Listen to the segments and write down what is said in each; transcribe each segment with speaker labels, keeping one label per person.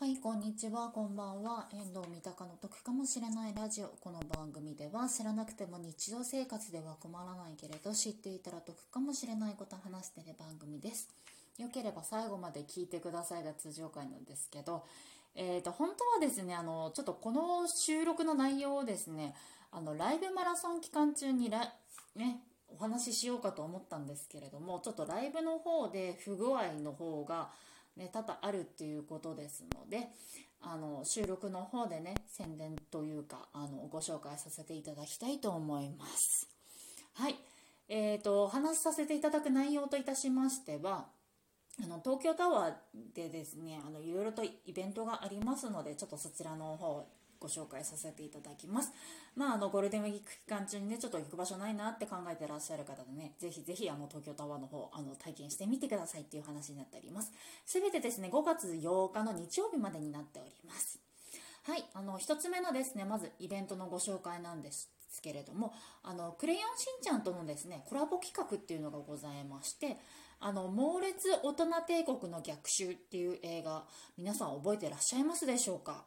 Speaker 1: はい、こんにちは、こんばんは。遠藤三鷹の得かもしれないラジオ。この番組では知らなくても日常生活では困らないけれど知っていたら得かもしれないこと話してる番組です。よければ最後まで聞いてくださいが通常回なんですけど、えーと、本当はですね、あの、ちょっとこの収録の内容をですね、あの、ライブマラソン期間中にラ、ね、お話ししようかと思ったんですけれども、ちょっとライブの方で不具合の方が、ね、多々あるっていうことですのであの収録の方でね宣伝というかあのご紹介させていただきたいと思います。はい。えーと、お話しさせていただく内容といたしましてはあの東京タワーでですねあのいろいろとイベントがありますのでちょっとそちらの方ご紹介させていただきます。まあ、あの、ゴールデンウィーク期間中にね、ちょっと行く場所ないなって考えてらっしゃる方でね、ぜひぜひ、あの、東京タワーの方、あの、体験してみてくださいっていう話になっております。すべてですね、5月8日の日曜日までになっております。はい、あの、一つ目のですね、まずイベントのご紹介なんですけれども、あの、クレヨンしんちゃんとのですね、コラボ企画っていうのがございまして、あの、猛烈大人帝国の逆襲っていう映画、皆さん覚えてらっしゃいますでしょうか？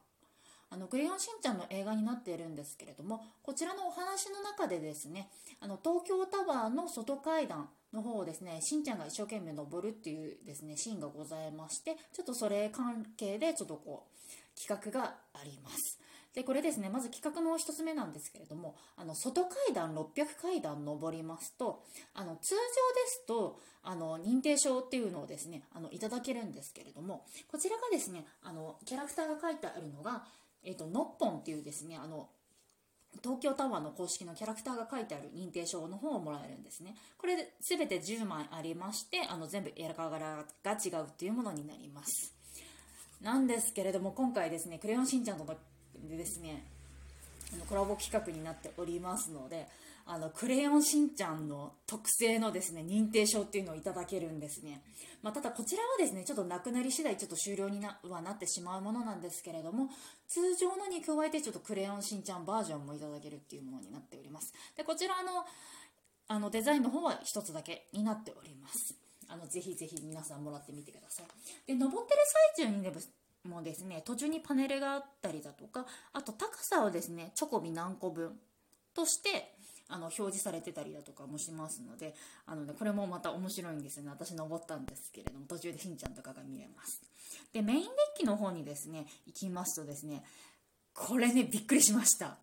Speaker 1: あのクレヨンしんちゃんの映画になっているんですけれどもこちらのお話の中でですねあの東京タワーの外階段の方をですねしんちゃんが一生懸命登るっていうですねシーンがございましてちょっとそれ関係でちょっとこう企画があります。でこれですねまず企画の1つ目なんですけれどもあの外階段600階段登りますとあの通常ですとあの認定証っていうのをですねあのいただけるんですけれどもこちらがですねあのキャラクターが書いてあるのがえっ、ー、と、ノッポンっていうですね、あの、東京タワーの公式のキャラクターが書いてある認定証の方をもらえるんですね。これで全て10枚ありまして、あの全部絵柄が違うっていうものになります。なんですけれども、今回ですね、クレヨンしんちゃんとでですね、あのコラボ企画になっておりますので、あの、クレヨンしんちゃんの特製のですね、認定証っていうのをいただけるんですね。まあ、ただこちらはですね、ちょっとなくなり次第ちょっと終了になはなってしまうものなんですけれども、通常のに加えてちょっとクレヨンしんちゃんバージョンもいただけるっていうものになっております。で、こちらの、あの、デザインの方は一つだけになっております。あの、ぜひぜひ皆さんもらってみてください。で、登ってる最中にね、もですね、途中にパネルがあったりだとか、あと高さをですね、チョコビ何個分として、あの表示されてたりだとかもしますのであの、ね、これもまた面白いんですよね。私登ったんですけれども途中でしんちゃんとかが見れます。でメインデッキの方にですね行きますとですねこれねびっくりしました。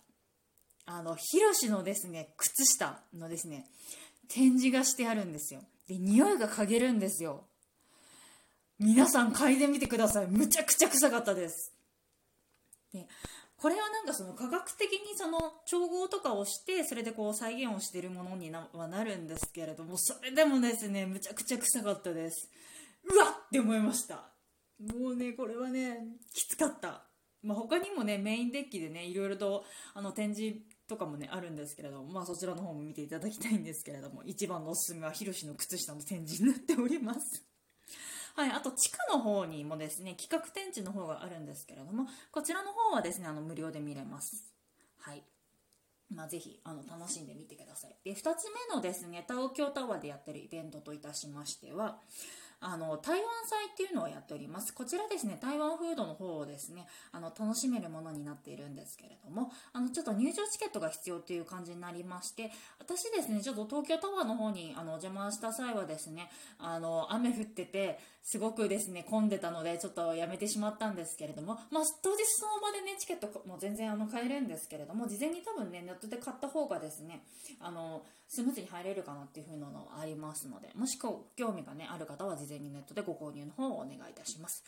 Speaker 1: あのヒロシのですね靴下のですね展示がしてあるんですよ。で匂いが嗅げるんですよ。皆さん嗅いでみてください。むちゃくちゃ臭かったです。でこれはなんかその科学的にその調合とかをしてそれでこう再現をしているものになはなるんですけれどもそれでもですねむちゃくちゃ臭かったです。うわっって思いました。もうねこれはねきつかった、まあ、他にもねメインデッキでねいろいろとあの展示とかもねあるんですけれども、まあ、そちらの方も見ていただきたいんですけれども一番のおすすめはヒロシの靴下の展示になっております。はい、あと地下の方にもですね、企画展示の方があるんですけれども、こちらの方はですね、あの無料で見れます。はい。まあ、ぜひあの楽しんでみてください。で、2つ目のですね、東京タワーでやってるイベントといたしましては、あの台湾祭っていうのをやっておりますこちらですね台湾フードの方をですねあの楽しめるものになっているんですけれどもあのちょっと入場チケットが必要という感じになりまして私ですねちょっと東京タワーの方にあのお邪魔した際はですねあの雨降っててすごくですね混んでたのでちょっとやめてしまったんですけれども、まあ、当日その場でねチケットも全然あの買えるんですけれども事前に多分ねトで買った方がですねあのスムーズに入れるかなっていう風なのありますのでもし興味がねある方は事前にネットでご購入の方をお願いいたします。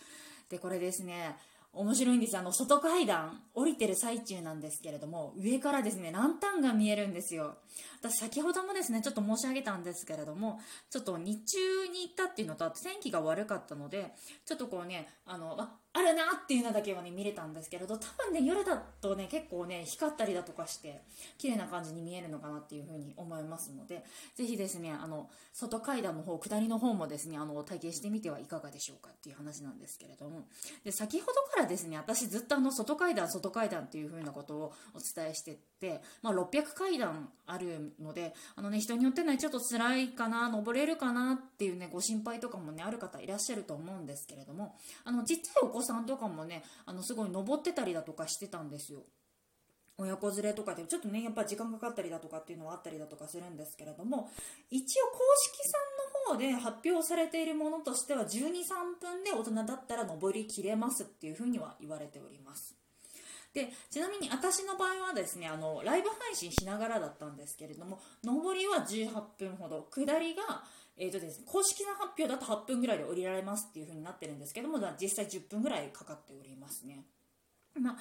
Speaker 1: でこれですね面白いんですあの外階段降りてる最中なんですけれども上からですねランタンが見えるんですよ。私先ほどもですねちょっと申し上げたんですけれどもちょっと日中に行ったっていうのとあと天気が悪かったのでちょっとこうねあのああるなっていうのだけはね見れたんですけれど多分ね夜だとね結構ね光ったりだとかして綺麗な感じに見えるのかなっていう風に思いますのでぜひですねあの外階段の方下りの方もですねあの体験してみてはいかがでしょうかっていう話なんですけれども。で先ほどからですね私ずっとあの外階段外階段っていう風なことをお伝えしてって、まあ、600階段あるのであの、ね、人によってねちょっと辛いかな登れるかなっていうねご心配とかもねある方いらっしゃると思うんですけれどもあのちっちゃいお子さんとかもねあのすごい登ってたりだとかしてたんですよ。親子連れとかでちょっとねやっぱ時間かかったりだとかっていうのはあったりだとかするんですけれども一応公式さんの方で発表されているものとしては1 2 3分で大人だったら登りきれますっていうふうには言われておりますでちなみに私の場合はですねあのライブ配信しながらだったんですけれども上りは18分ほど下りがえーとですね、公式な発表だと8分ぐらいで降りられますっていう風になってるんですけども実際10分ぐらいかかっておりますね。まあ、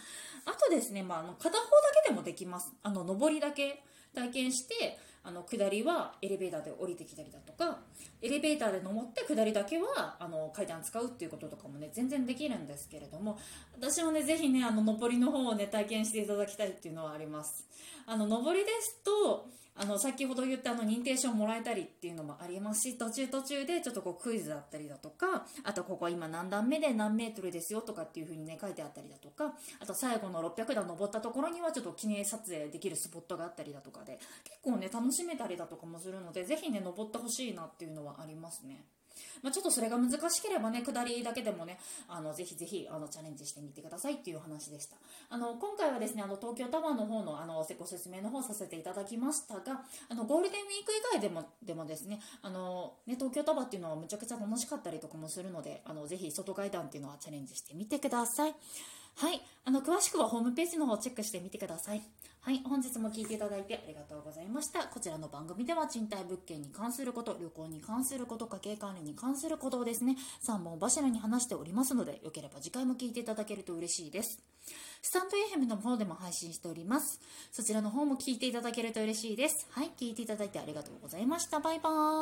Speaker 1: あとですね、まあ、あの片方だけでもできます。あの上りだけ体験してあの下りはエレベーターで降りてきたりだとかエレベーターで登って下りだけはあの階段使うっていうこととかもね全然できるんですけれども私もねぜひねあの上りの方をね体験していただきたいっていうのはあります。あの上りですとあの先ほど言ったあの認定証もらえたりっていうのもありますし途中途中でちょっとこうクイズだったりだとかあとここ今何段目で何メートルですよとかっていう風にね書いてあったりだとかあと最後の600段登ったところにはちょっと記念撮影できるスポットがあったりだとかで結構ね楽しめたりだとかもするのでぜひね登ってほしいなっていうのはありますね。まあ、ちょっとそれが難しければね下りだけでもねあのぜひぜひあのチャレンジしてみてくださいっていう話でしたあの今回はですねあの東京タワーの方のあのご説明の方させていただきましたがあのゴールデンウィーク以外でもでもですねあのね東京タワーっていうのはむちゃくちゃ楽しかったりとかもするのであのぜひ外階段っていうのはチャレンジしてみてくださいはい。あの、詳しくはホームページの方をチェックしてみてください。はい。本日も聞いていただいてありがとうございました。こちらの番組では賃貸物件に関すること、旅行に関すること、家計管理に関することをですね、3本柱に話しておりますので、よければ次回も聞いていただけると嬉しいです。スタンド FM の方でも配信しております。そちらの方も聞いていただけると嬉しいです。はい。聞いていただいてありがとうございました。バイバーイ。